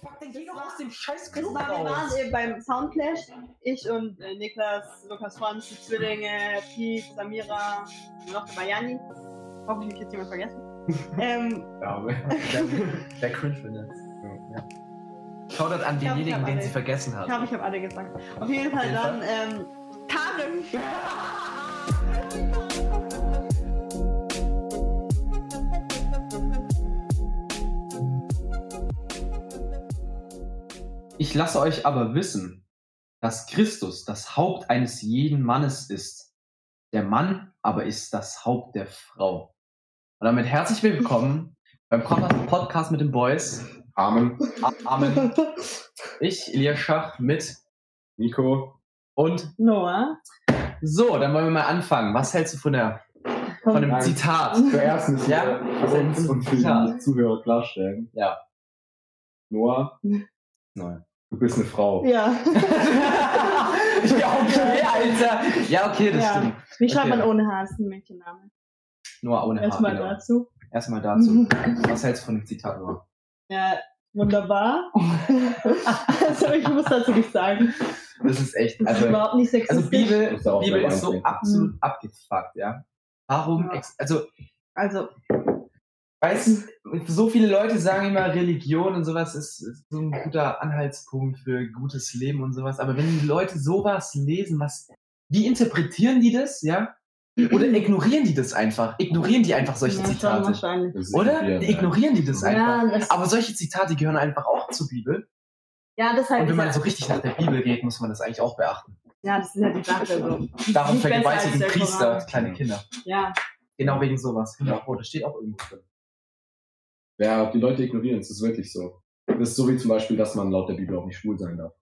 fuck, dann geh doch aus dem scheiß Club war, wir waren raus. eben beim Soundclash. Ich und äh, Niklas, Lukas Franz, die Zwillinge, Pete, Samira, noch der Bayani. Hoffentlich habe ich jetzt jemand vergessen. ähm, Ja, aber Der, der cringe findet. Ja. Schaut an Ich glaub, ich denjenigen, den alle. sie vergessen ich hat. glaube, ich habe alle gesagt. Auf jeden Fall jeden dann ähm, Karim. Ich lasse euch aber wissen, dass Christus das Haupt eines jeden Mannes ist. Der Mann aber ist das Haupt der Frau. Und damit herzlich willkommen beim Pod- Podcast mit den Boys. Amen. Amen. Ich, Elias Schach, mit Nico. und Noah. so, dann wollen wir mal anfangen. Was hältst du von der von dem Nein. Zitat? Zuerst müssen Ja, wir für uns und für die Zuhörer klarstellen. Ja. Noah, Neu. Du bist eine Frau. Ja. ja, okay, Alter. Ja, okay, das Ja. stimmt. Wie schreibt Okay. man ohne H? Ist ein Mädchenname. Noah ohne Haar. Erstmal genau. dazu. Erstmal dazu. Was hältst du von dem Zitat, Noah? Ja, wunderbar. also ich muss dazu nicht sagen. Das ist echt, Das ist also, überhaupt nicht also sexistisch. Bibel, Musst du auch Bibel ist so absolut abgefuckt, ja. Warum, Ja. ex also, Also, weißt so viele Leute sagen immer, Religion und sowas ist, ist so ein guter Anhaltspunkt für gutes Leben und sowas. Aber wenn die Leute sowas lesen, was, wie interpretieren die das, ja? Oder ignorieren die das einfach? Ignorieren die einfach solche ja, Zitate? Oder? ignorieren, Die ignorieren die das Ja, einfach. das- Aber solche Zitate gehören einfach auch zur Bibel. Ja, das halt Und wenn man so richtig nach der Bibel geht, muss man das eigentlich auch beachten. Ja, das ist ja die Sache. So. Darum vergewaltigen Priester Koran. kleine Kinder. Ja, Genau wegen sowas. Genau. Oh, das steht auch irgendwo drin. Ja, die Leute ignorieren es. Das ist wirklich so. Das ist so wie zum Beispiel, dass man laut der Bibel auch nicht schwul sein darf.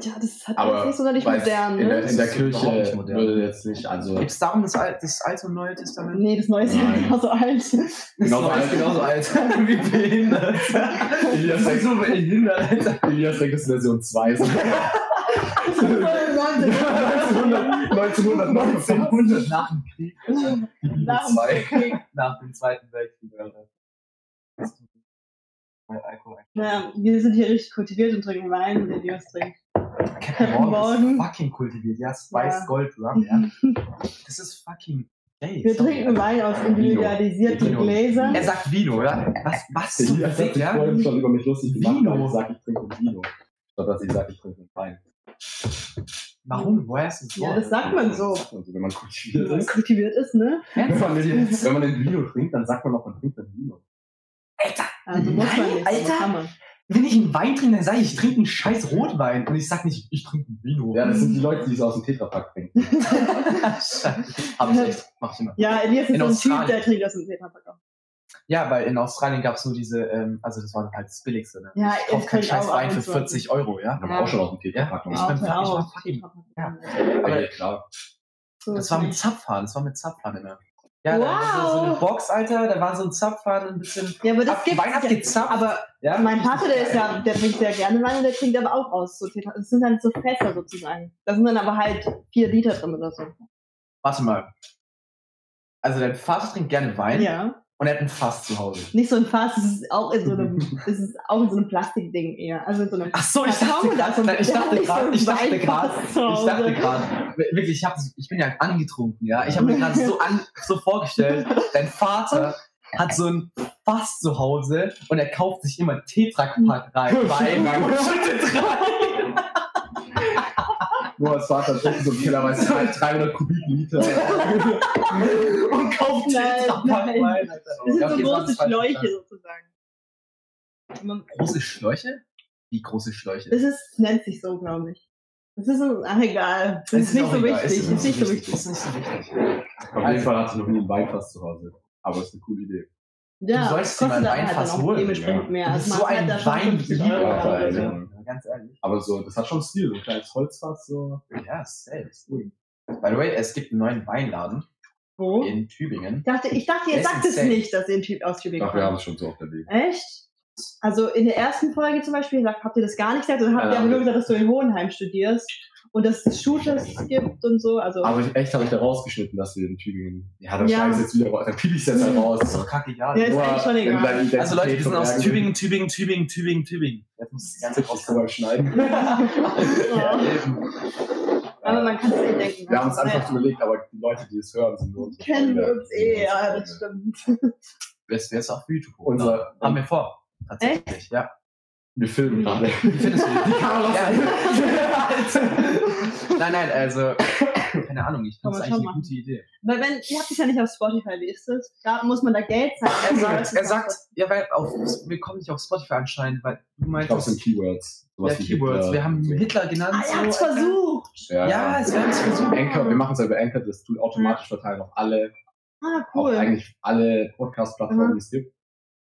ja das hat Aber alles nicht sonderlich modern, in, der, ne? in der Das ist Kirche überhaupt nicht modern. würde jetzt nicht, also Gibt es darum das, Al das Alte und Neue Testament? Nee, das Neue ist ja Nein. genauso alt. Das Genauso Neue ist alt. genauso alt. Wie behindert. Elias Das ist so behindert, Alter. Elias denkt, das ist Version 2. 1900. 1900, 1900 nach dem Krieg. Nach dem 2. Krieg. Nach dem Zweiten Weltkrieg, Ja, wir sind hier richtig kultiviert und trinken Wein und Elias trinkt. Captain Morgan Morgan. ist fucking kultiviert. Ja, Spice Ja. Gold Rum, ja. Das ist fucking. Ey, Wir sorry, trinken. Wein aus individualisierten Vino. Gläsern. Er sagt Vino, oder? Was, was hat Fick, sich ja? vorhin schon über mich lustig gemacht, Vino. ich sage, ich trinke Vino. Statt dass ich sage, ich trinke Wein. Warum? Woher ist das Ja, Wort? das sagt man so. Das sagt man so, wenn man kultiviert Wenn man ist. kultiviert ist, ne? Wenn man, den, wenn man den Vino trinkt, dann sagt man auch, man trinkt ein Vino. Alter, Also muss man Nein, nicht, Alter. kann man. wenn ich einen Wein trinke, dann sage ich, ich trinke einen scheiß Rotwein. Und ich sag nicht, ich trinke einen Vino. Ja, das sind die Leute, die es aus dem Tetrapack trinken. Scheiße. Hab ich echt. Mach ich immer. Ja, Elias ist In so ein Typ, Australien. der trinkt aus dem Tetrapack auch. Ja, weil in Australien gab es nur diese, ähm, also das war halt das Billigste. Ne? Ja, ich kauf ich keinen scheiß auch Wein für und zu. 40 Euro, ja. Aber Ja. auch schon aus dem Tetrapack. Ich ne? bin- Auch, ich war fucking- ja. Aber ja, klar. So Das ist war mit. Zapfhahn, das war mit Zapfhahn immer. Ja, da war so, eine Wow. Box, Alter, da war so ein Zapfhahn, ein bisschen Ja, aber das ab, gibt's Wein ja. abgezapft. Aber ja, mein Vater, der ist ja, der trinkt sehr gerne Wein und der trinkt aber auch aus. So Das sind dann so Fässer sozusagen. Da sind dann aber halt vier Liter drin oder so. Warte mal. Also dein Vater trinkt gerne Wein Ja. Und er hat ein Fass zu Hause. Nicht so ein Fass, es ist auch in so einem, es ist auch in so einem Plastikding eher. Also in so einem Ach so, ich dachte gerade, so. ich dachte gerade, ich dachte gerade, ich dachte gerade, wirklich, ich, hab, ich bin ja angetrunken, ja. Ich habe mir gerade so, an, so vorgestellt, dein Vater hat so ein Fass zu Hause und er kauft sich immer Tetrapack rein, Wein und schüttet rein. Noahs Vater trinkt so im Keller, weiß ich, 300 Kubikliter. und kauft Nein, Tetrapack nein. Wein. Das sind so das große das Schläuche sozusagen. Große Schläuche? Wie große Schläuche? Es ist, nennt sich so, glaube ich. Das ist so, ach egal. Das Es ist nicht so egal, wichtig. es Ist nicht so wichtig. Ist nicht so wichtig. Auf jeden Fall hatte ich noch nie ein Weinfass zu Hause. Aber ist eine coole Idee. Ja, Du sollst dir mal ein halt Weinfass dann auch holen, dementsprechend ja. mehr. Also so hat ein 50 Weinlieber, Ja, ganz ehrlich. Aber so, das hat schon Stil, so ein kleines Holzfass. So. Ja, selbst. By the way, es gibt einen neuen Weinladen Wo? in Tübingen. Ich dachte, ich dachte, ihr sagt es nicht, dass ihr ein Typ aus Tübingen Ach, wir haben kommt. es schon so auf der Weg. Echt? Also in der ersten Folge zum Beispiel sagt, habt ihr das gar nicht gesagt oder habt Ja, ihr aber nur gesagt, dass du in Hohenheim studierst und dass es Shooters gibt und so. Also Aber ich, echt habe ich da rausgeschnitten, dass wir in Tübingen. Ja, dann Ja. schneide ich jetzt wieder raus. Dann piep ich jetzt halt raus. Das ist doch kackegal. Ja, ist Nur eigentlich schon egal. Also Leute, wir sind aus. Tübingen, Tübingen, Tübingen, Tübingen, Tübingen. Jetzt muss ich Das ist beim Schneiden. Ja, Ja. aber man kann es eh denken. Wir haben es ist einfach überlegt, aber die Leute, die es hören, sind nur unsere kennen Freunde. uns eh, ja, das stimmt. Wäre es auch für YouTube. Unser- haben wir vor. Tatsächlich, ja. Wir filmen gerade. Wie findest du die? Kamera ja. Nein, nein, also, keine Ahnung, ich finde es eigentlich eine machen. gute Idee. Weil wenn, ihr habt es ja nicht auf Spotify, wie ist das? Da muss man da Geld Er zahlen. sagt, er sagt ja, weil auf, wir kommen nicht auf Spotify anscheinend, weil du Ich glaube, es sind Keywords. ja, Keywords. Hitler Wir haben. Hitler genannt. Ah, er hat's so, versucht. Ja, Ja, es werden es versucht. Anchor, wir machen es ja über Anchor, das tut automatisch verteilen auf alle, Ah, auf cool. eigentlich alle Podcast-Plattformen, Mhm. die es gibt.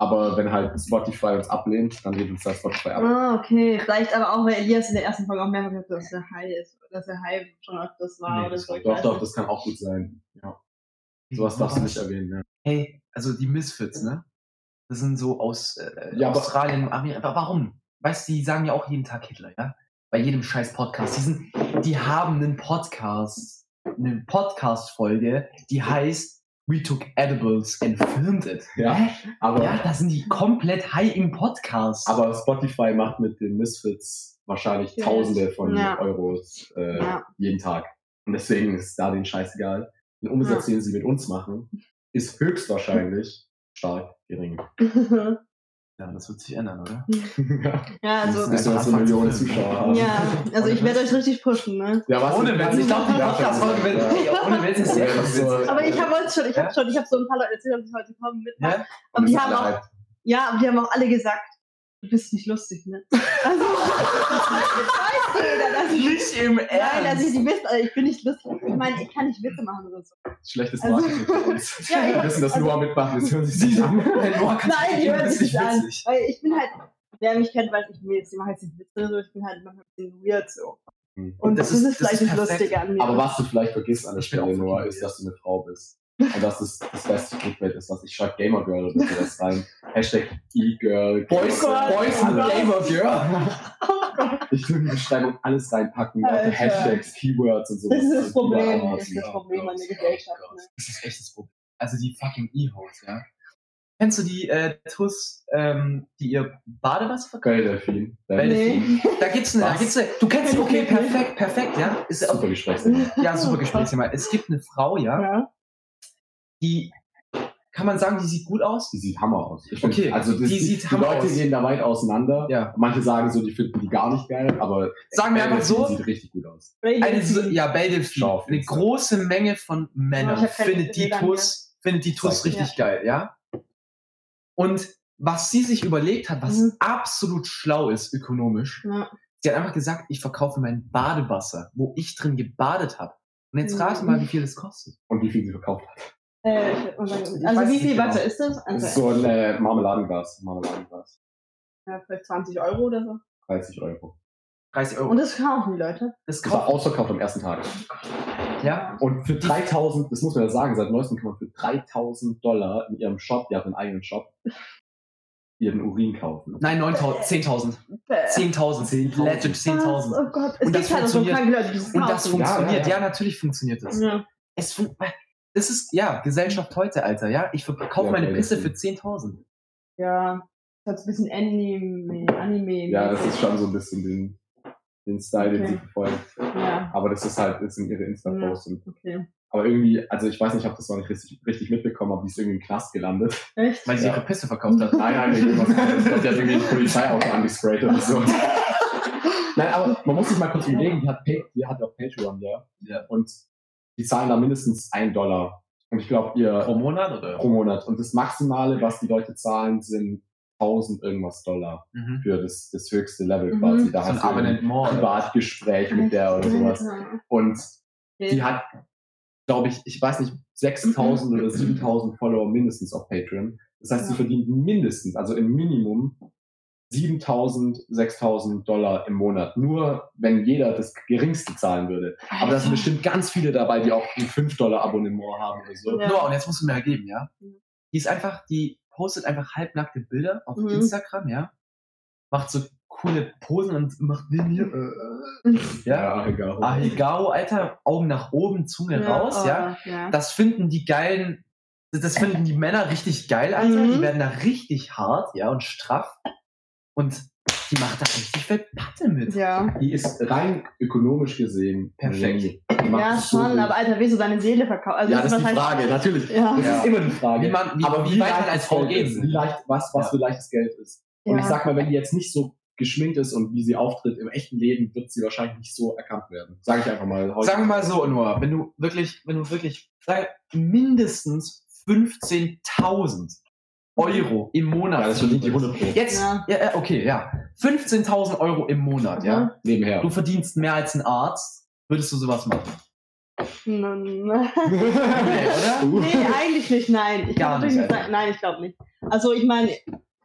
Aber wenn halt Spotify uns ablehnt, dann lehnt uns da Spotify ab. Ah, okay. Vielleicht aber auch, weil Elias in der ersten Folge auch mehrfach gesagt hat, dass der High ist. Dass der High schon öfters war Nee, oder das so. Doch, doch, das kann auch gut sein. Ja. Sowas darfst du nicht erwähnen, ja. Hey, also die Misfits, ne? Das sind so aus äh, Ja, Australien, Amerika. Aber warum? Weißt du, die sagen ja auch jeden Tag Hitler, ja? Bei jedem scheiß Podcast. Die, sind, die haben einen Podcast, eine Podcast-Folge, die heißt We took edibles and filmed it. Ja, Hä? aber, Ja, da sind die komplett high im Podcast. aber Spotify macht mit den Misfits wahrscheinlich Ja. Tausende von Ja. Euros äh, Ja. jeden Tag. Und deswegen ist da den Scheiß egal. Den Umsatz, den sie mit uns machen, ist höchstwahrscheinlich stark gering. ja, das wird sich ändern, oder? ja, also. So Millionen anfangen zu Zuschauer haben. Ja, also ich werde euch richtig pushen, ne? Ja, was Ohne Witz, ich glaube, die Ja, Podcast-Folge wird, ohne Witz ist sehr Ja, das ist so- Aber ich habe heute schon, ich habe schon, ich habe so ein paar Leute erzählt, dass ich heute kommen mit. Ja? Und Und die das haben auch, ja, aber die haben auch alle gesagt, du bist nicht lustig, ne? Also, weiß jeder, dass ich, Nicht im nein, dass ich Ernst. die Witze, also ich bin nicht lustig. Ich meine, ich kann nicht Witze machen oder so. Schlechtes Also- Marketing für uns. Ja, ich- Wir wissen, dass also- Noah mitmacht, jetzt hören sie sich an. Nein, die hören das sich nicht an. Weil ich bin halt, wer mich kennt, weiß ich, ich mache jetzt nicht Witze oder so, ich bin halt manchmal ein bisschen weird so. Hm. Und Das das, ist- ist, das vielleicht ist nicht lustig an mir. Aber was du vielleicht vergisst an der Ich Stelle, Noah, ist, dass du eine Frau bist. Und das ist das beste Clickbait ist, was ich schreibe Gamer Girl oder sowas rein. Hashtag E-Girl. Boys, Boys oh and. Gamer Girl. Ich will in die Beschreibung alles reinpacken, Alter. auch Hashtags, Keywords und sowas. Das ist das Also Problem, das ist das. Problem an der Gesellschaft. Ne? Das ist echt das Problem. Also die fucking E-Hoes, ja. Kennst du die äh, TUS, ähm, die ihr Badewasser verkaufen? Geil, Delfin. Delfin. Nee. Da gibt's eine, da gibt's eine, du kennst okay, perfekt, perfekt, ja. Ist Super Gesprächsthema. ja, super Gesprächsthema. Es gibt eine Frau, ja, Ja. die, kann man sagen, die sieht gut aus? Die sieht Hammer aus. Ich find, Okay, also das, die sieht die Hammer Leute aus. gehen da weit auseinander. Ja. Manche sagen so, die finden die gar nicht geil, aber Sagen wir einfach so, sieht richtig gut aus. eine, so- ja, auf eine große Menge von Männern findet die Bilder TUS, findet die TUS Zeig. richtig geil, ja. Und was sie sich überlegt hat, was Mhm. absolut schlau ist ökonomisch, Ja. sie hat einfach gesagt, ich verkaufe mein Badewasser, wo ich drin gebadet habe. Und jetzt Mhm. rate mal, wie viel das kostet. Und wie viel sie verkauft hat. Äh, ich- Ich also wie viel genau. Wasser ist das? Das Also, ist so ein äh, Marmeladenglas. Marmeladenglas. ja, vielleicht 20 Euro oder so. 30 Euro. 30 Euro. Und das kaufen die Leute. das Das war kauft, ausverkauft am ersten Tag. ja. Und für 3000, das muss man ja sagen, seit neuestem kann man für 3000 Dollar in ihrem Shop, die hat einen eigenen Shop, ihren Urin kaufen. Nein, 9.000, 10.000. Bäh. 10.000. 10.000. Legit 10.000. Oh Gott, es Und das gibt halt auch so funktioniert. kranke Leute, die das Und das funktioniert. Ja, Ja, ja, ja. natürlich funktioniert das. Ja. Es fun das ist, ja, Gesellschaft heute, Alter, ja. Ich verkaufe Ja, meine okay, Pisse für stimmt. 10.000. Ja. Das hat ein bisschen Anime, Anime. Ja, das ist schon so ein bisschen den, den Style, den Okay. sie verfolgt. Ja, Aber das ist halt, das sind ihre Insta-Posts. Und- okay. Aber irgendwie, also ich weiß nicht, ich habe das noch nicht richtig, richtig mitbekommen, aber die ist irgendwie im Knast gelandet. Echt? Weil sie Ja. ihre Pisse verkauft hat. Nein, nein, nicht irgendwas anderes. Ich glaube, die hat irgendwie ein Polizeiauto angesprayt oder so. Nein, aber man muss sich mal kurz überlegen, die hat, die hat auf Patreon, ja. Ja. Und die zahlen da mindestens ein Dollar. Und ich glaube, ihr Pro Monat oder? pro Monat. Und das Maximale, was die Leute zahlen, sind 1000 irgendwas Dollar Mhm. für das, das höchste Level Mhm. quasi. Da So hast du ein oder? Privatgespräch mit der oder sowas. Und die hat, glaube ich, ich weiß nicht, 6000 oder 7000 Follower mindestens auf Patreon. Das heißt, sie verdient mindestens, also im Minimum 7000, 6000 Dollar im Monat. Nur wenn jeder das geringste zahlen würde. Aber da sind bestimmt ganz viele dabei, die auch ein 5 Dollar Abonnement haben oder so. Ja. Noah, und jetzt musst du mir ergeben, ja? Die ist einfach, die postet einfach halbnackte Bilder auf Mhm. Instagram, ja? Macht so coole Posen und macht mir, äh, äh. ja. egal. Ahegao, Alter, Augen nach oben, Zunge raus, oh, ja. ja. Das finden die geilen, das finden die Männer richtig geil, Alter. Mhm. Die werden da richtig hart, ja, und straff. Und die macht da richtig viel Patte mit. Ja, Die ist rein ökonomisch gesehen Perfekt. Ja so schon, gut. aber Alter, willst du deine Seele verkaufen? Also, ja, das ist die Frage, natürlich. Ja. Das ist immer die Frage. Wie man- wie- aber wie wie, weit man leicht als das Frau Geld gehen ist, will. wie leicht, was, was Ja. für leichtes Geld ist. Und Ja. ich sag mal, wenn die jetzt nicht so geschminkt ist und wie sie auftritt im echten Leben, wird sie wahrscheinlich nicht so erkannt werden. Sage ich einfach mal. Heute. Sagen wir mal so, Noah, wenn du wirklich, wenn du wirklich, sag, mindestens 15.000 Euro im Monat. ja, das verdient die 100 Pro. Jetzt, ja. Ja. Okay, ja. 15.000 Euro im Monat, ja. Mhm. Nebenher. Du verdienst mehr als ein Arzt. Würdest du sowas machen? Nein, Nee, oder? Nee, eigentlich nicht, nein. Ich Gar nicht, nicht sagen, nein, ich glaube nicht. Also ich meine,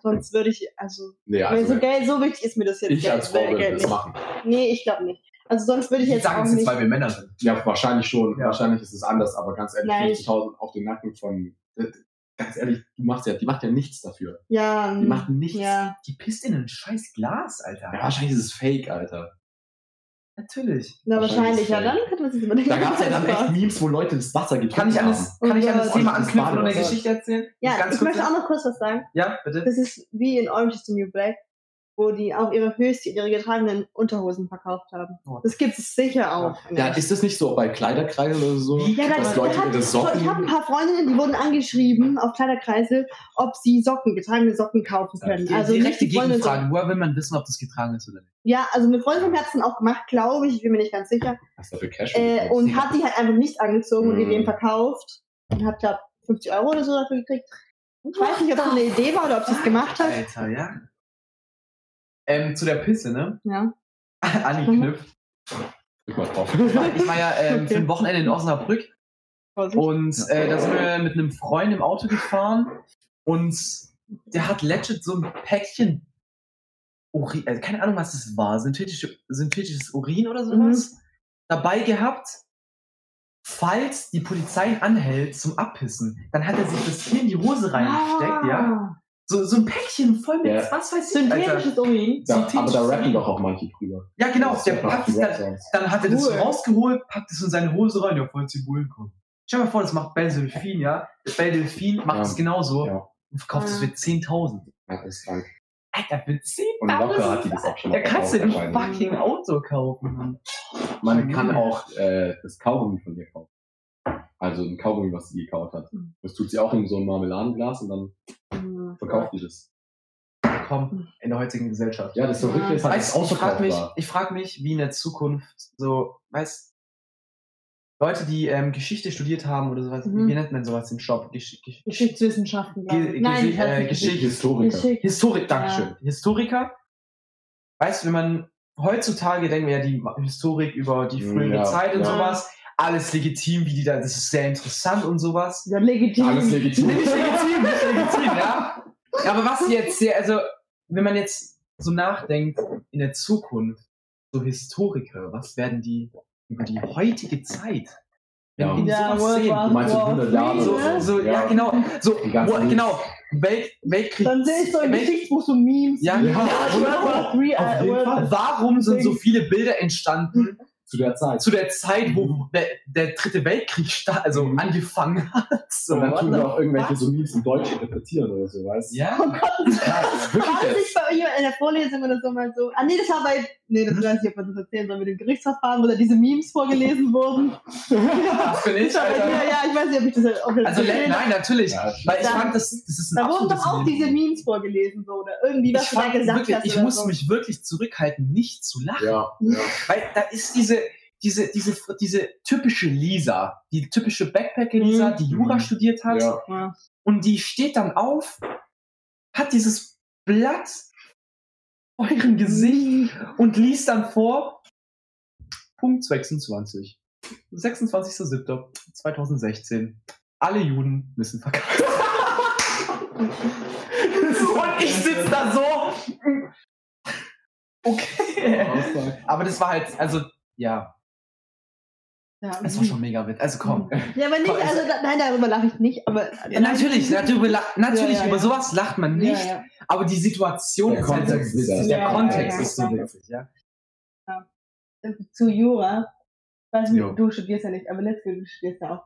sonst würde ich, also, nee, also, so Geld, so wichtig ist mir das jetzt ich Geld, als Frau würde das nicht. machen. Nee, ich glaube nicht. Also sonst würde ich Die jetzt sagen auch es jetzt, nicht. weil wir Männer sind. Ja, wahrscheinlich schon. Ja. Wahrscheinlich ist es anders, aber ganz ehrlich, Nein. 50.000 auf den Nacken von. Ganz ehrlich, du machst ja, die macht ja nichts dafür. Ja, Die macht nichts. Ja. Die pisst in ein scheiß Glas, Alter. Ja, wahrscheinlich ist es fake, Alter. Natürlich. Na, Wahrscheinlich wahrscheinlich, ja, dann könnte man sich überlegen. Da gab es ja dann echt Memes, wo Leute das Wasser getrunken Kann ich an haben. das, kann ich an das Oh Thema anknüpfen und eine. Geschichte erzählen? Ja, Ganz ich möchte auch noch kurz was sagen. Ja, bitte. Das ist wie in Orange is the New Black, wo die auch ihre Höchste, ihre getragenen Unterhosen verkauft haben. Oh. Das gibt es sicher auch. Ja, ist das nicht so bei Kleiderkreisen oder so? Ja, da, dass da Leute ihre so, Socken. ich habe ein paar Freundinnen, die wurden angeschrieben auf Kleiderkreisel, ob sie Socken, getragene Socken kaufen können. Die, also die rechte Gegenfrage, woher will man wissen, ob das getragen ist oder nicht? Ja, also eine Freundin es dann auch gemacht, glaube ich, ich bin mir nicht ganz sicher. Was dafür Cash Äh, und hat die halt einfach nicht angezogen und die Mhm. dem verkauft und hat, glaube 50 Euro oder so dafür gekriegt. Ich weiß nicht, ob das eine Idee war oder ob sie es gemacht hat. Alter, ja. Ähm, zu der Pisse, ne? Ja. Angeknüpft. Drauf. Ich war, ich war ja ähm, Okay. für ein Wochenende in Osnabrück Vorsicht. und äh, da sind wir mit einem Freund im Auto gefahren und der hat legit so ein Päckchen Urin, also keine Ahnung, was das war, synthetische, synthetisches Urin oder sowas, dabei gehabt. Falls die Polizei ihn anhält zum Abpissen, dann hat er sich das hier in die Hose reingesteckt, ja. Ah, So, so ein Päckchen voll mit, Ja. was weiß ich. Synthetisches Urin. Da, Synthetisch- aber da rappen doch auch manche drüber. Ja, genau, Das der packt es dann, dann hat er das so Cool. rausgeholt, packt es in seine Hose rein, ja, falls die Bullen kommen. Stell dir mal vor, das macht Belle Delphine, ja. Belle Delphine macht Ja. es genauso Ja. und verkauft es Ja. für 10.000. Ja, das ist krank. Alter, für 10.000? Und locker hat die das auch schon Da kannst du ein fucking Auto kaufen. Mann. Man kann auch äh, das Kaugummi von dir kaufen. Also ein Kaugummi, was sie gekauft hat. Mhm. Das tut sie auch in so ein Marmeladenglas und dann Mhm. verkauft die das. Komm, in der heutigen Gesellschaft. Ja, das Verrückte ist halt, Weißt, dass du, ich frage mich, ich frag mich, wie in der Zukunft so, weißt Leute, die ähm, Geschichte studiert haben oder sowas, Mhm. wie nennt man sowas im Shop? Gesch Gesch Geschichtswissenschaften. Ge. Nein, weiß äh. Geschichte- Historiker. Geschick- Historik, Dankeschön. Historiker. Weißt du, wenn man heutzutage denken wir ja die Historik über die Mm, frühere ja, Zeit und ja. sowas, alles legitim, wie die da, das ist sehr interessant und sowas. Ja, legitim. Alles legitim. Nicht legitim, nicht legitim, ja. Aber was jetzt sehr, also, wenn man jetzt so nachdenkt, in der Zukunft, so Historiker, was werden die über die heutige Zeit, wenn Ja. die Ja, sowas sehen, War Du meinst in 100 Jahren so, oder so, ja. Ja. genau, so, wo, genau, Welt, Weltkrieg. Dann sehe ich so ein Geschichtsbuch so Memes. Ja, Ja, ja, World War III, Auf äh, Warum sind so viele Bilder entstanden Zu der Zeit. zu der Zeit, wo der, der dritte Weltkrieg sta- also Mhm. angefangen hat? So, und dann tun wir auch irgendwelche so Memes in Deutsch interpretieren oder so, weißt du? ja, Oh Gott, Ja, das ist wirklich war das nicht bei euch in der Vorlesung oder so mal so? Ah, nee, das war bei. Nee, das weiß ich nicht, ob man das erzählen soll mit dem Gerichtsverfahren, wo da diese Memes vorgelesen wurden. das bin ich, Alter. mir, ja, ich weiß nicht, ob ich das ob ich das Also, nein, natürlich. Ja, Weil ich Da- fand, das, das ist ein Da wurden doch auch Meme. diese Memes vorgelesen, so, oder irgendwie, was ich du da gesagt wirklich, hast. ich muss so. mich wirklich zurückhalten, nicht zu lachen. ja, ja. Weil da ist diese, diese, diese, diese typische Lisa, die typische Backpacker-Lisa, Mhm. die Jura Mhm. studiert hat. ja. Und die steht dann auf, hat dieses Blatt vor ihrem Gesicht und liest dann vor, Punkt 26. 26.07.2016. Alle Juden müssen verkauft. und ich sitze da so. Okay. Aber das war halt, also, ja. Ja, Das war schon mega witzig. Also komm. Ja, aber nicht, Komm, also da, nein, darüber lache ich nicht, aber. Ja, natürlich, natürlich, la- natürlich Ja, ja, über ja. sowas lacht man nicht, Ja, ja. aber die Situation Der ist halt so Kontext ist witzig. ja- Der Ja, Kontext ja, ja. ist so witzig, ja. Zu Jura. Ich weiß nicht, Jo. du studierst ja nicht, aber Litzke, du studierst ja auch.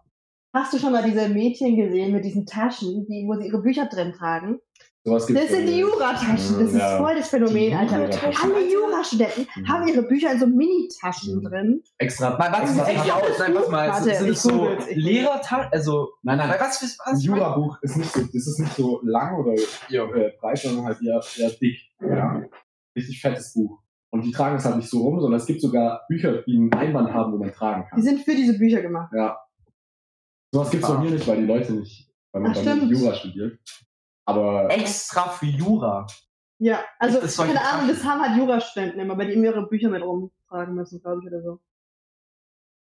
Hast du schon mal diese Mädchen gesehen mit diesen Taschen, die, wo sie ihre Bücher drin tragen? Sowas gibt's Das sind die. Jurataschen. Das ist Ja. voll das Phänomen, Die Alter. Alle Jurastudenten Mhm. haben ihre Bücher in so Mini-Taschen Mhm. drin. Extra. Mal, was extra sieht eigentlich aus? Nein, warte mal. Warte, sind ich es so Lehrertaschen? Also, Nein, nein. Weil was, was, Ein was Jura-Buch ist nicht so, das ist nicht so lang oder äh, breit, sondern halt eher, eher dick. Ja. Richtig fettes Buch. Und die tragen es halt nicht so rum, sondern es gibt sogar Bücher, die einen Einband haben, wo man tragen Die kann. sind für diese Bücher gemacht. Ja. Sowas gibt's bei mir nicht, weil die Leute nicht, weil man Ach, bei mir stimmt. nicht Jura studiert. Aber extra für Jura. Ja, also, keine Ahnung, das haben halt Jurastudenten immer, weil die immer ihre Bücher mit rumtragen müssen, glaube ich, oder so.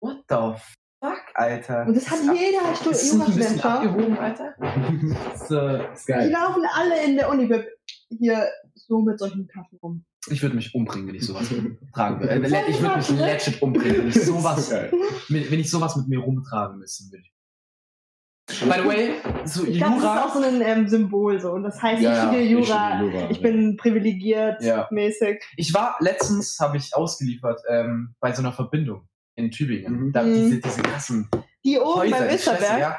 What the fuck, Alter? Und das hat jeder ein bisschen Jurastudent. abgehoben, Alter? Das äh, ist Die laufen alle in der Uni hier so mit solchen Taschen rum. ich würde mich umbringen, wenn ich sowas tragen würde. Äh, ich würde mich legit umbringen, wenn ich Das sowas, wenn ich sowas mit mir rumtragen müssen würde. By the way, so Ich glaube, das ist auch so ein ähm, Symbol so. Und das heißt, Ja, ich studiere ich Jura. studiere Jura, Ich bin privilegiert Ja. mäßig. Ich war letztens, habe ich ausgeliefert, ähm, bei so einer Verbindung in Tübingen. Mhm. Da, Mhm. diese, diese krassen Die oben Häuser. beim Österberg, ja.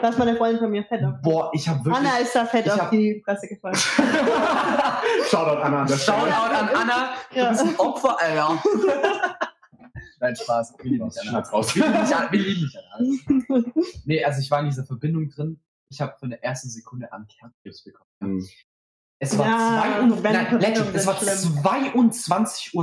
da ist meine Freundin von mir fett auf. Boah, ich habe wirklich. Anna ist da fett ich auf hab- die Fresse gefallen. Shoutout Anna an der Stelle. Shoutout an Anna. Du Ja. bist ein Opfer, Alter. Nein, Spaß. Wir lieben dich, Anna. Schneid's raus. Wir lieben dich, dich, Anna. Nee, also ich war in dieser Verbindung drin. Ich habe von der ersten Sekunde an Kernkrebs bekommen. Mhm. Es war, Ja, zwei und, wenn nein, Verbindungen legit, es war schlimm. 22.30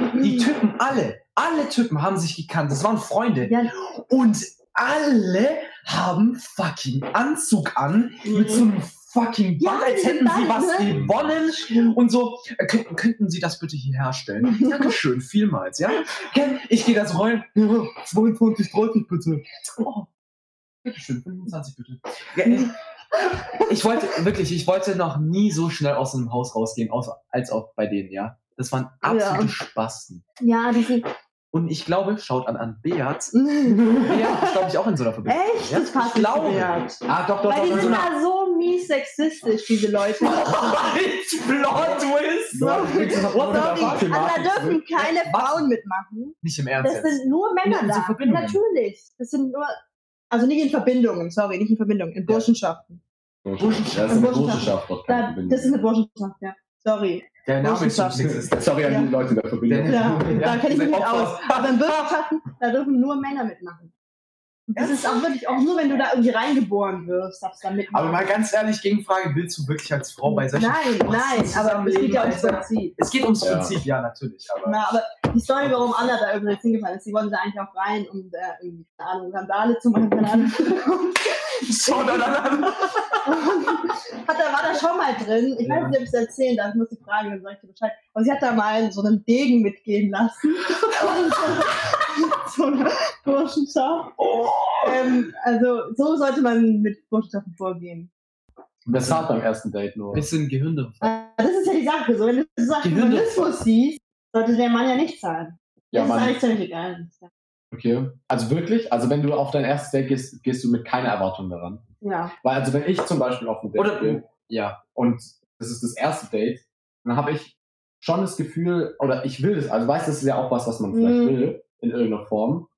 Uhr. Die Typen alle, alle Typen haben sich gekannt. Das waren Freunde. Ja. Und alle haben fucking Anzug an mit so einem fucking Ja, Band, als diese hätten sie was ne? gewonnen. Und so, äh, könnten, Sie das bitte hier herstellen? Dankeschön, vielmals, ja? Ich gehe das rein. Ja, 22, 30 bitte. Oh, bitteschön, 25 bitte. Ja, äh, ich wollte, wirklich, ich wollte noch nie so schnell aus einem Haus rausgehen, als auch bei denen, ja? Das waren absolute Ja. Spasten. Ja, die sind. Und ich glaube, schaut an, an Beat. Beat ist, glaube ich, auch in so einer Verbindung. Echt? Ja, Das passt ich glaube. Ah, doch, doch, Weil doch. die in sind so einer da so mies sexistisch, diese Leute. Plot Twist! So, What the fuck? Sorry, aber da dürfen keine? Frauen mitmachen. Nicht im Ernst Das sind nur Männer In so da. Natürlich. Das sind nur. Also nicht in Verbindungen, sorry, nicht in Verbindungen, in Burschenschaften. Burschenschaft. Das ist eine Burschenschaft das ist eine Verbindung. Burschenschaft, ja. Sorry. Der Name ist sexistisch. Sorry an Ja. die Leute der Verbindung. Der- Ja, Ja, da kenne ich mich nicht aus. Aber in Burschenschaften, da dürfen nur Männer mitmachen. Und das ist auch wirklich auch nur, wenn du da irgendwie reingeboren wirst, darfst du da mitmachen. Aber mal ganz ehrlich, Gegenfrage, willst du wirklich als Frau bei solchen Nein, Spaß nein, aber es geht ja ums? Prinzip. Es geht ums Ja. Prinzip, ja, natürlich. Aber Na, aber die Story, warum Anna da übrigens hingefallen ist, die wollte da eigentlich auch rein, um da irgendwie, keine Ahnung, Randale zu machen, keine Ahnung. Schaut an, an. hat, da war da schon mal drin. Ich Ja. weiß nicht, ob ich es erzählen darf, ich muss die Frage, dann sag ich dir Bescheid. Aber sie hat da mal so einen Degen mitgehen lassen. so eine Burschenschaft. Oh. Ähm, also, so sollte man mit Burschenschaften vorgehen. Das hat beim ersten Date nur. Bisschen Gehirn. Äh, Das ist ja die Sache. So, wenn du so Sachen Gehirn- Journalismus siehst, sollte der Mann ja nicht zahlen. Ja, das ist Mann. eigentlich ziemlich egal. Okay. Also wirklich? Also wenn du auf dein erstes Date gehst, gehst du mit keiner Erwartung daran. Ja. Weil also wenn ich zum Beispiel auf ein Date Oder- gehe Ja. und das ist das erste Date, dann habe ich schon das Gefühl, oder ich will es, also weiß, das ist ja auch was, was man vielleicht Mhm. will, in irgendeiner Form,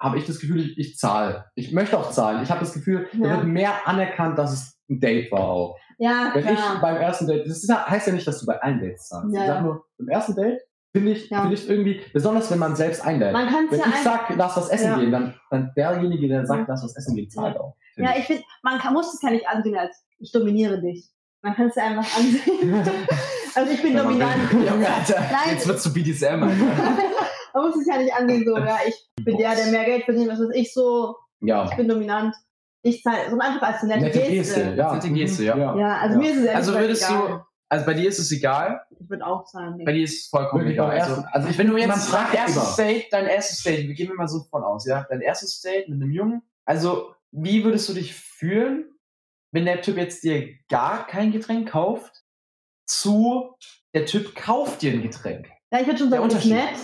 habe ich das Gefühl, ich, ich zahle. Ich möchte auch zahlen. Ich habe das Gefühl, da Ja. wird mehr anerkannt, dass es ein Date war auch. Ja, Wenn ich klar. beim ersten Date, das ist, heißt ja nicht, dass du bei allen Dates zahlst. Ja, ich sag ja. nur, beim ersten Date finde ich, Ja. finde ich irgendwie, besonders wenn man selbst einlädt. Man kann es Wenn ja ich einfach. sag, lass was essen Ja. gehen, dann, dann derjenige, der sagt, lass was essen gehen, zahlt auch. Ja, ich finde, man kann, muss es ja nicht ansehen als ich dominiere dich. Man kann es ja einfach ansehen. also ich bin dominant. Junge, Alter. Nein. Jetzt wird's zu BDSM. Man muss es ja nicht ansehen, so, ja, ich bin der, der mehr Geld verdient, was weiß ich so, Ja. ich bin dominant. Ich zahle, so einfach als eine nette, Nette Geste. Geste, ja. Nette Geste, ja. Ja, also Ja. mir ist es ehrlich Also würdest du, egal. Also bei dir ist es egal, Ich würde auch zahlen. bei dir ist es vollkommen Wirklich egal. Also, also ich wenn du jetzt ja erstes. Date, dein erstes Date, wir gehen wir mal so von aus, ja, dein erstes Date mit einem Jungen, also wie würdest du dich fühlen, wenn der Typ jetzt dir gar kein Getränk kauft, zu der Typ kauft dir ein Getränk? Ja, ich würde schon Der sagen, ist nett.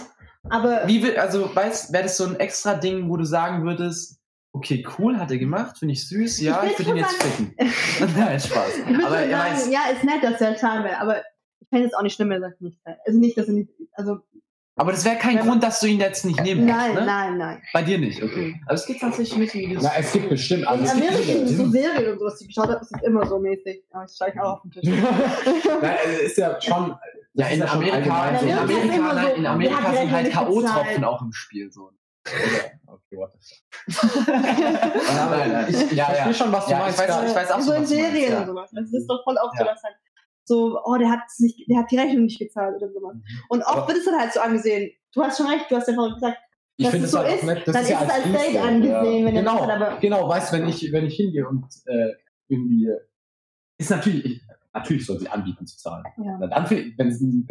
Aber Wie will, also, weißt, wäre das so ein extra Ding, wo du sagen würdest, okay, cool, hat er gemacht, finde ich süß, ja, Ich ich, will würde ihn jetzt ficken. Nein, Spaß. ich Aber er sagen, weiß, ja, ist nett, dass er zahlen will, aber ich fände es auch nicht schlimm, wenn er sagt nicht. Also nicht, dass er nicht, also aber das wäre kein Grund, dass du ihn jetzt nicht nehmen nein, kannst, ne? nein, nein. Bei dir nicht, okay. Aber es gibt tatsächlich Mädchen, die das. Na, es gibt bestimmt, also In gibt Amerika viele. so Serien und sowas, die ich geschaut habe, ist es immer so mäßig. Aber ich steige auch auf den Tisch. Nein, also ist ja schon. ja, in das Amerika, in Amerika, das nein, so, in Amerika sind halt K.O.-Tropfen auch im Spiel. So. Okay, what the fuck. nein, nein. Ich, ich Ja, verstehe ja. schon, was du Ja, ich meinst. weiß- klar. ich weiß auch so in was du meinst, Serien ja. und sowas. Also das ist doch voll oft Ja. so, dass halt so, oh, der hat nicht, der hat die Rechnung nicht gezahlt oder sowas. Und oft Aber- wird es dann halt so angesehen. Du hast schon recht, du hast ja vorhin gesagt, Ich dass finde es so halt ist, nett. Das dann ist ja es als Date ja. angesehen, wenn er genau, das hat, aber- genau, weißt du, wenn ich, wenn ich hingehe und äh, irgendwie ist natürlich, ich, natürlich soll sie anbieten zu zahlen. Ja. Dann wenn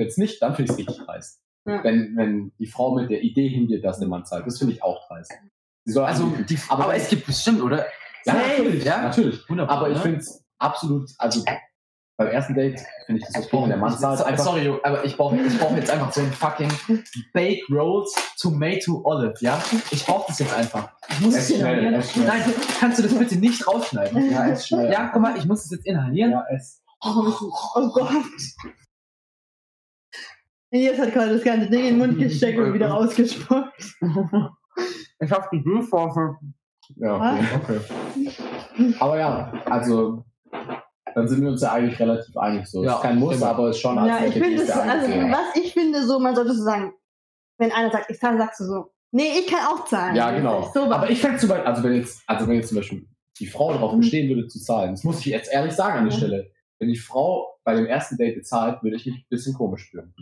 es nicht, dann finde ich es richtig dreist. Ja. Wenn, wenn die Frau mit der Idee hingeht, dass der Mann zahlt, das finde ich auch dreist. Also, die, Aber aber, es gibt bestimmt, oder? ja, Safe. natürlich, Ja? natürlich. 100 Aber ich ne? finde es absolut, also beim ersten Date finde ich das okay, wenn der Mann zahlt. So- Einfach, Sorry, aber ich brauche ich brauch jetzt einfach so ein fucking Baked Rolls Tomato Olive, ja? Ich brauche das jetzt einfach. Ich muss es inhalieren. er. Nein, kannst du das bitte nicht rausschneiden? Ja, ist schnell. Ja, guck mal, ich muss es jetzt inhalieren. ja, es, oh Gott. Jetzt hat gerade das ganze Ding in den Mund gesteckt und wieder rausgespuckt. Ich hab die Blutforfe. ja okay, okay. Aber ja, also dann sind wir uns ja eigentlich relativ einig. So. Ja, ist kein Muss, aber ist schon als Ja, ich finde es, also, was ich finde, so, man sollte so sagen, wenn einer sagt, ich zahle, sagst du so, nee, ich kann auch zahlen. Ja, genau. So Aber ich fände zum Beispiel, also wenn jetzt, also wenn jetzt zum Beispiel die Frau darauf Mhm. bestehen würde zu zahlen, das muss ich jetzt ehrlich sagen an der Mhm. Stelle, wenn die Frau bei dem ersten Date bezahlt, würde ich mich ein bisschen komisch fühlen.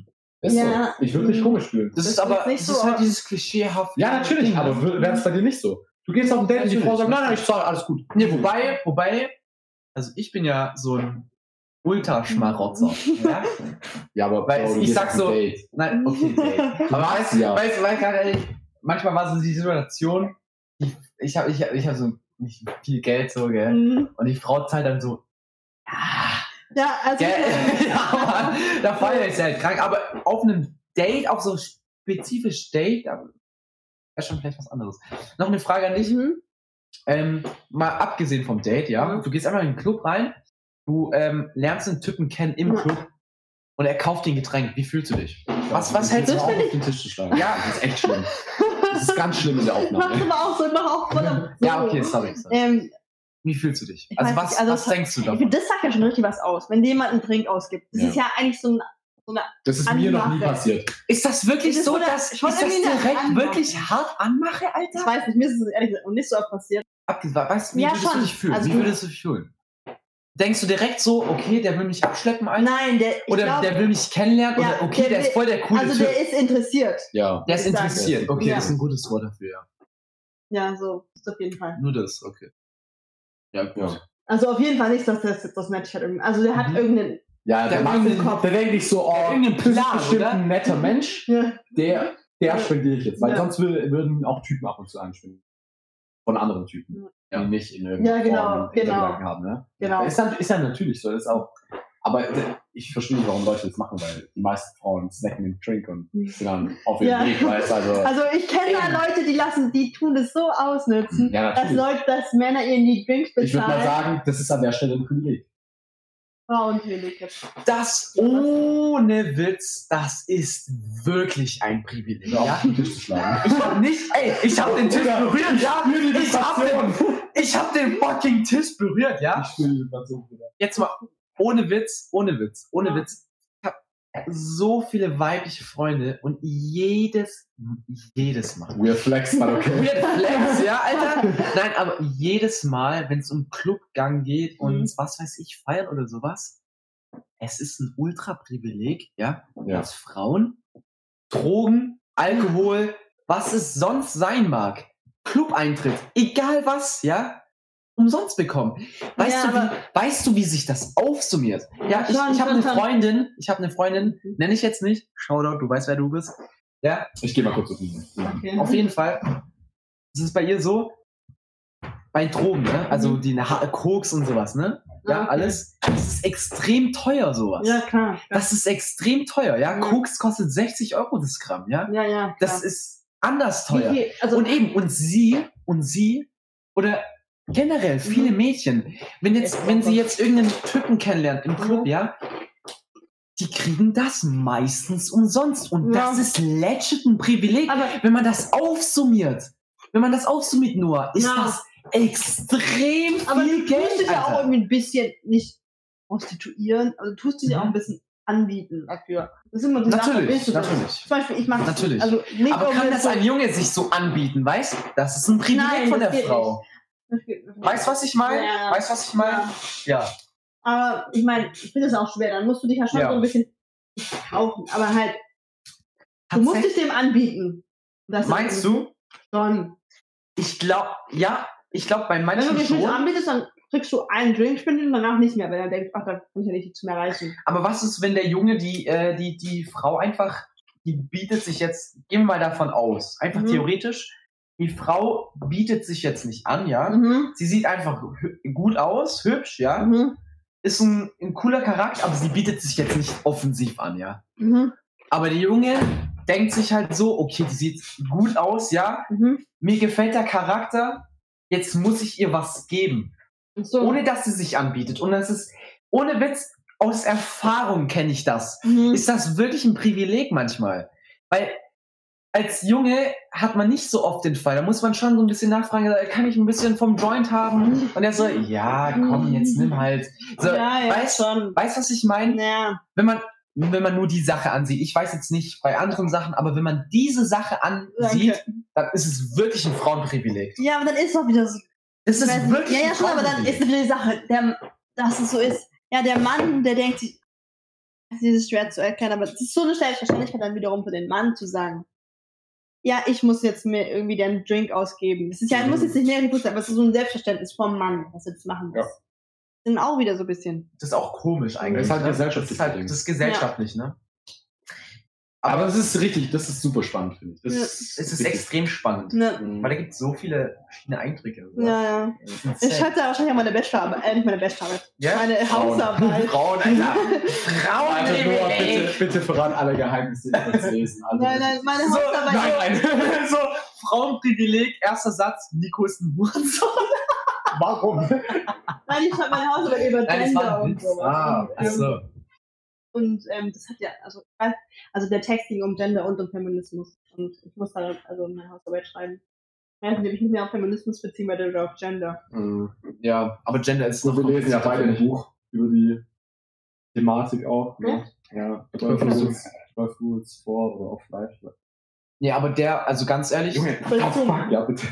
Ist Ja. so. Ich würde mich Mhm. komisch fühlen. Das, Das ist aber nicht das so ist halt dieses klischeehafte. Ja, natürlich, Ding, aber wäre es bei dir nicht so? Du gehst auf ein Date und die Frau sagt, nein, nein, ich zahle, alles gut. Nee, wobei, wobei, also ich bin ja so ein Ultraschmarotzer. ja? Ja, aber Weil Bro, ich sag so- Date. Nein, okay. Du Aber weißt weißt du, ja. weißt weil ganz ehrlich, manchmal war so die Situation, ich, ich habe ich, hab- ich hab so nicht viel Geld so, gell? Mhm. Und die Frau zahlt dann so, Ja, also. gell? ja, Mann, da feiere ich halt krank. Aber auf einem Date, auf so spezifisch Date, da wäre schon vielleicht was anderes. Noch eine Frage an dich. Mhm. Ähm, mal abgesehen vom Date, ja. Mhm. Du gehst einfach in den Club rein, du ähm, lernst einen Typen kennen im. Club und er kauft dir ein Getränk. Wie fühlst du dich? Was, was hältst du auch auf? auf den Tisch zu schlagen? Ja. das ist echt schlimm. Das ist ganz schlimm in der Mach Aufnahme. aber auch so, mach auch voll so. Ja, okay, sorry. sorry. Ähm, Wie fühlst du dich? Ich Also was, nicht, also was das- denkst du ich davon? finde, das sagt ja schon richtig was aus, wenn jemand einen Drink ausgibt. Das Ja. ist ja eigentlich so ein. So eine, Das ist mir noch nie Anmache. passiert. Ist das wirklich Das so, dass ist das direkt Anmache. wirklich hart anmache, ich Alter? weiß nicht, mir ist es ehrlich gesagt noch nicht so oft passiert. Abge weißt du, wie Ja, würdest schon. du dich fühlen? Also- wie würdest du dich fühlen? Denkst du direkt so, okay, der will mich abschleppen, Alter? Nein, der. Ich Oder glaub, der will mich kennenlernen? Ja, oder okay, der der, ist voll der coole Also Typ. der ist interessiert. Ja. Der ist ich interessiert. Okay, Ja. das ist ein gutes Wort dafür, ja. Ja, so. Ist auf jeden Fall. Nur das, okay. Ja, gut. Ja. Also auf jeden Fall nicht, dass das jetzt das Match hat. irgendwie- Also der hat Mhm. irgendeinen. Ja, der, Der macht irgendeinen den, Kopf. der denkt nicht so, oh, irgendeinen Plan, bestimmt oder? ein netter Mensch, Ja. der, der spendiere ich jetzt. Weil Ja. sonst will, würden auch Typen ab und zu anspringen. Von anderen Typen. Ja. Die nicht in irgendeiner Ja, genau, Form genau. Hintergedanken haben. Ne? Genau. Ist, dann, ist ja natürlich so. Das ist auch, aber ich verstehe nicht, warum Leute das machen, weil die meisten Frauen snacken den Drink und sind dann auf ihrem Ja. Weg, weißt also. Also ich kenne da. Leute, die lassen, die tun das so ausnutzen, Ja, dass. Leute, dass Männer ihnen die Drinks Ich würde mal bezahlen. sagen, das ist an der Stelle ein Privileg. Frauen jetzt. Das ohne Witz, das ist wirklich ein Privileg. Ja. Ja? Auf den Tisch zu schlagen. Ich hab nicht, ey, ich hab den Tisch berührt, ja? Ich hab den, ich hab den fucking Tisch berührt, ja? Ich spüre die Bruder. Jetzt mal, ohne Witz, ohne Witz, ohne Ja. Witz. Ich hab so viele weibliche Freunde und jedes, jedes Mal. Weird Flex, mal okay. Weird Flex, ja, Alter? Nein, aber jedes Mal, wenn es um Clubgang geht und Mhm. was weiß ich, feiern oder sowas, es ist ein Ultra-Privileg, ja, Ja. dass Frauen Drogen, Alkohol, was es sonst sein mag, Club-Eintritt, egal was, ja, umsonst bekommen. Weißt, Ja, du, wie, weißt du, wie sich das aufsummiert? Ja, ich, ich habe eine. Freundin, ich habe eine Freundin, nenne ich jetzt nicht, Shoutout, du weißt, wer du bist. Ja, Ich gehe mal kurz auf den. Okay. auf jeden Fall. Es ist bei ihr so, bei Drogen, ne? also die Ha- Koks und sowas, ne? ja, okay. alles. Das ist extrem teuer, sowas. Ja, klar. Das ist extrem teuer, ja. Ja. Koks kostet 60 Euro das Gramm, ja. ja, ja. Das klar. ist anders teuer. viel- also, Und eben, und sie, und sie, oder generell viele Mhm. Mädchen, wenn jetzt, wenn sie jetzt irgendeinen Typen kennenlernt im Club, Mhm. ja, die kriegen das meistens umsonst. Und Ja. das ist legit ein Privileg. aber wenn man das aufsummiert, wenn man das aufsummiert nur, ist Ja. das extrem Aber viel du Geld. tust dich ja auch irgendwie ein bisschen nicht prostituieren, also tust dich ja auch Mhm. ein bisschen anbieten dafür. Das ist immer die Sache, Natürlich, willst du das? natürlich. Zum Beispiel, ich mache Natürlich. Also nicht Aber kann das ein Junge sich so anbieten, weißt du? Das ist ein Privileg Nein, von der Frau. Weißt du, was ich meine? Ja. Weißt du, was ich meine? Ja. Aber ich meine, ich finde das auch schwer. Dann musst du dich ja schon Ja. so ein bisschen kaufen. Aber halt, du musst dich dem anbieten. Meinst du? Schon. Ich glaube, ja, ich glaube bei Wenn du manchen dich schon. anbietest, dann kriegst du einen Drink spendieren und danach nicht mehr, weil er denkt, ach, da kann ich ja nichts mehr reichen. Aber was ist, wenn der Junge die, äh, die, die Frau einfach, die bietet sich jetzt, gehen wir mal davon aus, einfach Mhm. theoretisch, die Frau bietet sich jetzt nicht an, ja. Mhm. Sie sieht einfach gut aus, hübsch, ja. Mhm. Ist ein, ein cooler Charakter, aber sie bietet sich jetzt nicht offensiv an, ja. Mhm. Aber der Junge denkt sich halt so, okay, die sieht gut aus, ja. Mhm. Mir gefällt der Charakter, jetzt muss ich ihr was geben. So. Ohne dass sie sich anbietet. Und das ist, ohne Witz, aus Erfahrung kenne ich das. Mhm. Ist das wirklich ein Privileg manchmal? Weil als Junge hat man nicht so oft den Fall. Da muss man schon so ein bisschen nachfragen, äh, kann ich ein bisschen vom Joint haben? Und er so, ja, komm, jetzt nimm halt. So, ja, ja, weißt, schon. weißt was ich meine? Ja. Wenn man, wenn man nur die Sache ansieht, ich weiß jetzt nicht bei anderen Sachen, aber wenn man diese Sache ansieht, dann ist es wirklich ein Frauenprivileg. ja, aber dann ist doch wieder so. Das ist nicht. wirklich ja, ja, schon, aber dann ist wieder die Sache, der, dass es so ist. Ja, der Mann, der denkt sich, das ist schwer zu erkennen, aber das ist so eine Selbstverständlichkeit dann wiederum für den Mann zu sagen, ja, ich muss jetzt mir irgendwie den Drink ausgeben. Das ist ja, Mhm. muss jetzt nicht negativ sein, aber es ist so ein Selbstverständnis vom Mann, was jetzt machen muss. Ja. Sind auch wieder so ein bisschen. Das ist auch komisch eigentlich. Das ist halt ne? gesellschaftlich Das ist halt das ist gesellschaftlich, ne? Aber es ist richtig, das ist super spannend, finde ich. Das Ja. Es ist extrem spannend. Ne. Weil da gibt es so viele verschiedene Eindrücke. oder? Ja, ja. Ist Ich da wahrscheinlich auch meine Bachelorarbeit, äh, nicht meine Bachelorarbeit, Ja? meine Frauen. Hausarbeit. Frauen, Alter. Frauen, Alter, Noah, bitte, bitte verrat alle Geheimnisse, die wir jetzt lesen. Also, Nein, nein, meine So, Hausarbeit. nein, nein. so, Frauenprivileg, erster Satz, Nico ist ein Hurensohn. Warum? Nein, ich schreibe meine Hausarbeit über Gender und sowas. Ah, ach so. Und ähm, das hat ja, also, also der Text ging um Gender und um Feminismus. Und ich muss da also meine Hausarbeit schreiben. Ich weiß nicht, ob ich mich mehr auf Feminismus beziehen werde oder auf Gender. Mhm. Ja, aber Gender ist So, noch wir lesen ja beide ein Buch über die Thematik auch. Ne? Ja, 12 Ja. Rules, 12 Rules for oder of Life. Nee, aber der, also ganz ehrlich, Junge, oh, fuck, ja, bitte.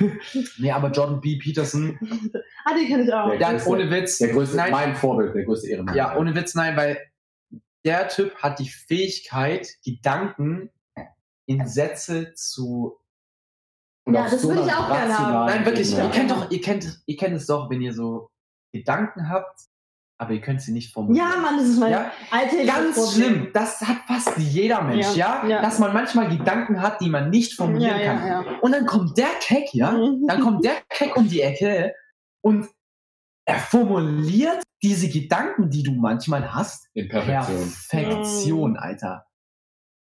nee, aber Jordan B. Peterson, ah, den kenne ich auch. Der- der hat größte- ohne Witz, Der größte, nein, mein Vorbild, der größte Ehrenmann. ja, ohne Witz, nein, weil der Typ hat die Fähigkeit, Gedanken in Sätze zu Und Ja, das würde einer ich auch gerne haben. Nein, wirklich. Ebene. Ihr kennt doch, ihr kennt, ihr kennt es doch, wenn ihr so Gedanken habt, aber ihr könnt sie nicht formulieren. Ja, Mann, das ist mein Ja, alltägliches Ganz Problem. schlimm. Das hat fast jeder Mensch, ja, Ja, ja. Dass man manchmal Gedanken hat, die man nicht formulieren Ja, kann. ja, ja. Und dann kommt der Keck, ja, dann kommt der Keck um die Ecke und er formuliert diese Gedanken, die du manchmal hast, In Perfektion. Perfektion, Alter.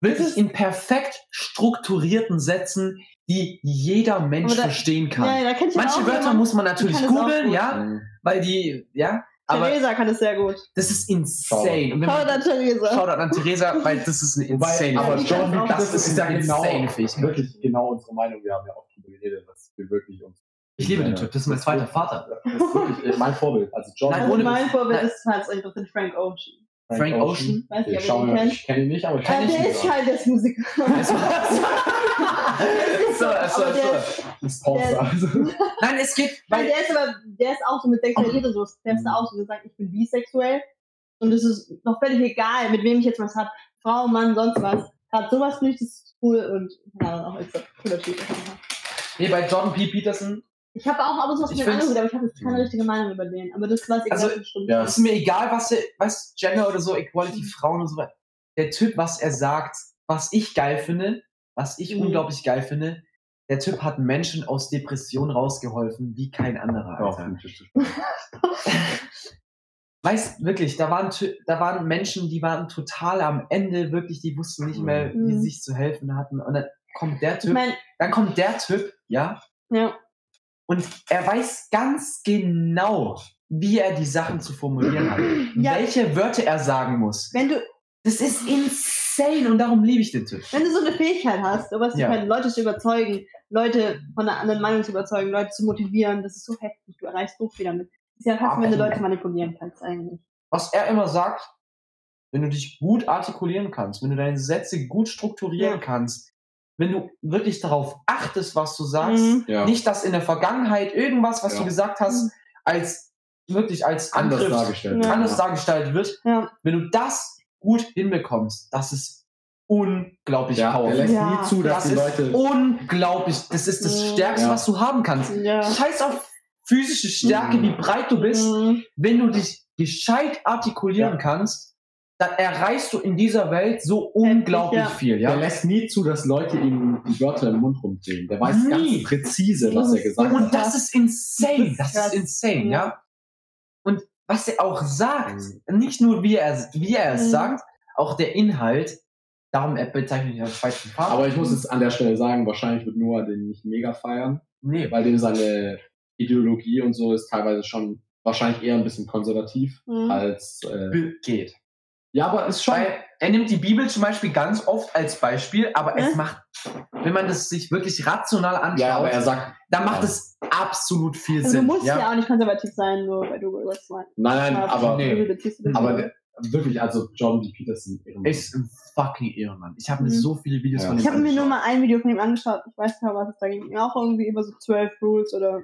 Wirklich in perfekt strukturierten Sätzen, die jeder Mensch Aber da- verstehen kann. Ja, ja, da kenn ich Manche auch Wörter jemanden, muss man natürlich kann googeln, ja, Mhm. weil die, ja, aber Theresa kann es sehr gut. das ist insane. Und wenn Schau man, da, Theresa. Shoutout an Theresa, weil das ist eine insane aber kann Jordan auch. Das Peterson ist eine genau, insane Fähigkeit. wirklich genau unsere Meinung. Wir haben ja auch drüber geredet, was wir wirklich uns. Ich liebe den Typ, das ist mein zweiter Vater. Das ist wirklich mein Vorbild. Also Jordan Nein, ohne mein. Vorbild ist tatsächlich das sind Frank Ocean. Frank Ocean. Weiß nicht, Ich, ob ihn ich kenne ihn nicht, aber ich Kann Ja, ich der nicht ist halt, der ist Musiker. so, so, so. Das Also. Nein, es geht, Weil der ist aber, der ist auch so mit Sexualität und so. Der ist da auch so gesagt, ich bin bisexuell. Und es ist noch völlig egal, mit wem ich jetzt was hab. Frau, Mann, sonst was. Gerade sowas finde ich das ist cool und ja, auch als cooler Typ. nee, bei Jordan P. Peterson, Ich habe auch ab und zu was Ich mit anderen, aber ich habe jetzt keine richtige Meinung über den. Aber das weiß ich Also, ganz bestimmt. ja, es ist mir egal, was er, was Gender oder so, Equality, Frauen und so weiter. Der Typ, was er sagt, was ich geil finde, was ich Mhm. unglaublich geil finde, der Typ hat Menschen aus Depressionen rausgeholfen, wie kein anderer, Alter. Weißt wirklich, da waren, da waren Menschen, die waren total am Ende, wirklich, die wussten nicht mehr, wie Mhm. sie sich zu helfen hatten. Und dann kommt der Ich Typ, meine, dann kommt der Typ, ja, ja. Und er weiß ganz genau, wie er die Sachen zu formulieren hat. Ja. Welche Wörter er sagen muss. Wenn du, Das ist insane und darum liebe ich den Typ. wenn du so eine Fähigkeit hast, sowas zu Ja. können, Leute zu überzeugen, Leute von einer anderen Meinung zu überzeugen, Leute zu motivieren, das ist so heftig, du erreichst so viel damit. Das ist ja fast, wenn du. Leute manipulieren kannst, eigentlich. Was er immer sagt, wenn du dich gut artikulieren kannst, wenn du deine Sätze gut strukturieren Ja. kannst, wenn du wirklich darauf achtest, was du sagst, Mhm. Ja. nicht, dass in der Vergangenheit irgendwas, was Ja. du gesagt hast, als wirklich als anders Angriff dargestellt. Ja. anders dargestellt wird. Ja. Wenn du das gut hinbekommst, das ist unglaublich Ja, der powerful. lässt Ja. nie zu, dass Das die ist Leute. unglaublich. Das ist das Ja. Stärkste, Ja. was du haben kannst. Ja. Scheiß auf physische Stärke, Mhm. wie breit du bist. Mhm. Wenn du dich gescheit artikulieren Ja. kannst, dann erreichst du in dieser Welt so unglaublich ja. viel. Der Ja? lässt nie zu, dass Leute ihm die Wörter im Mund rumdrehen. Der weiß Nie. ganz präzise, was er gesagt hat. Und das ist insane. Das ist insane, Ja. Und was er auch sagt, nicht nur wie er, wie er es Mhm. sagt, auch der Inhalt, darum er bezeichnet ihn als falschen Farbe. Aber ich muss jetzt an der Stelle sagen, wahrscheinlich wird Noah den nicht mega feiern, nee, weil dem seine Ideologie und so ist teilweise schon wahrscheinlich eher ein bisschen konservativ Mhm. als. Äh, geht. Ja, aber ist schon. Weil er nimmt die Bibel zum Beispiel ganz oft als Beispiel, aber es Hä? macht, wenn man das sich wirklich rational anschaut, Ja, aber er sagt, dann macht es absolut viel Also du Sinn. musst ja. ja? auch nicht konservativ sein, nur weil du was meinst. nein, nein, aber, nee. aber wirklich, also John D. Peterson. Ist ein fucking Ehrenmann. Ich habe mir Mhm. so viele Videos Ja. von ihm Ich habe mir nur angeschaut. mal ein Video von ihm angeschaut. Ich weiß nicht mehr, was es da ging. Auch irgendwie über so 12 Rules oder.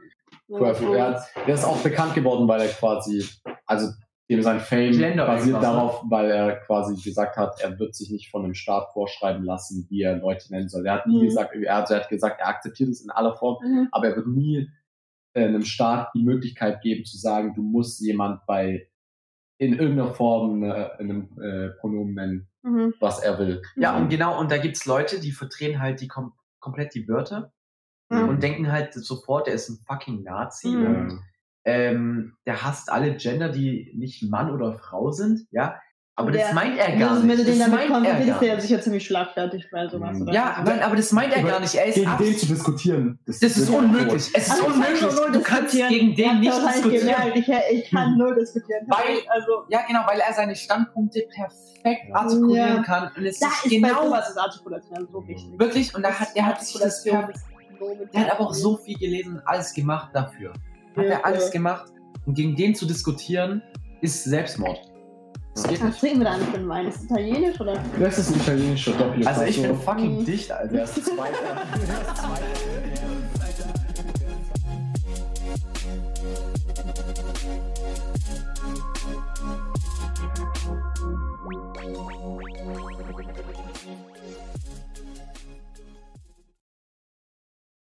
so. Er, der ist auch bekannt geworden, weil er quasi, also dem sein Fame Gender basiert ne? darauf, weil er quasi gesagt hat, er wird sich nicht von einem Staat vorschreiben lassen, wie er Leute nennen soll. Er hat nie Mhm. gesagt, er hat, er hat gesagt, er akzeptiert es in aller Form, Mhm. aber er wird nie äh, einem Staat die Möglichkeit geben zu sagen, du musst jemand bei in irgendeiner Form äh, einem äh, Pronomen nennen, Mhm. was er will. Ja, und genau, und da gibt's Leute, die verdrehen halt die kom komplett die Wörter Mhm. und denken halt sofort, er ist ein fucking Nazi Mhm. und ähm, der hasst alle Gender, die nicht Mann oder Frau sind, ja. Aber Der- das meint er gar du- nicht. Wenn du den das damit meint er konfrontierst, gar ist der ja nicht. sicher ziemlich schlagfertig bei sowas. Mhm. Oder? Ja, aber, aber das meint er gar nicht. Er ist Gegen den zu diskutieren, das ist wirklich unmöglich. Es ist Also unmöglich. nur Du kannst gegen den nicht halt diskutieren. gemerkt, Ich, ich kann null diskutieren. Weil- also, Ja, genau, weil er seine Standpunkte perfekt artikulieren Ja. kann. Und es da ist ist genau sowas ist Artikulation so wichtig. wirklich. Und da hat, er hat sich das perfekt ist. Der hat aber auch so viel gelesen und alles gemacht dafür hat er alles gemacht. Und gegen den zu diskutieren, ist Selbstmord. Das geht Was trinken wir da für einen Wein? Ist es italienisch oder? Das ist ein italienischer Doppelpass. Also ich bin fucking mhm. dicht, Alter. Das ist zwei.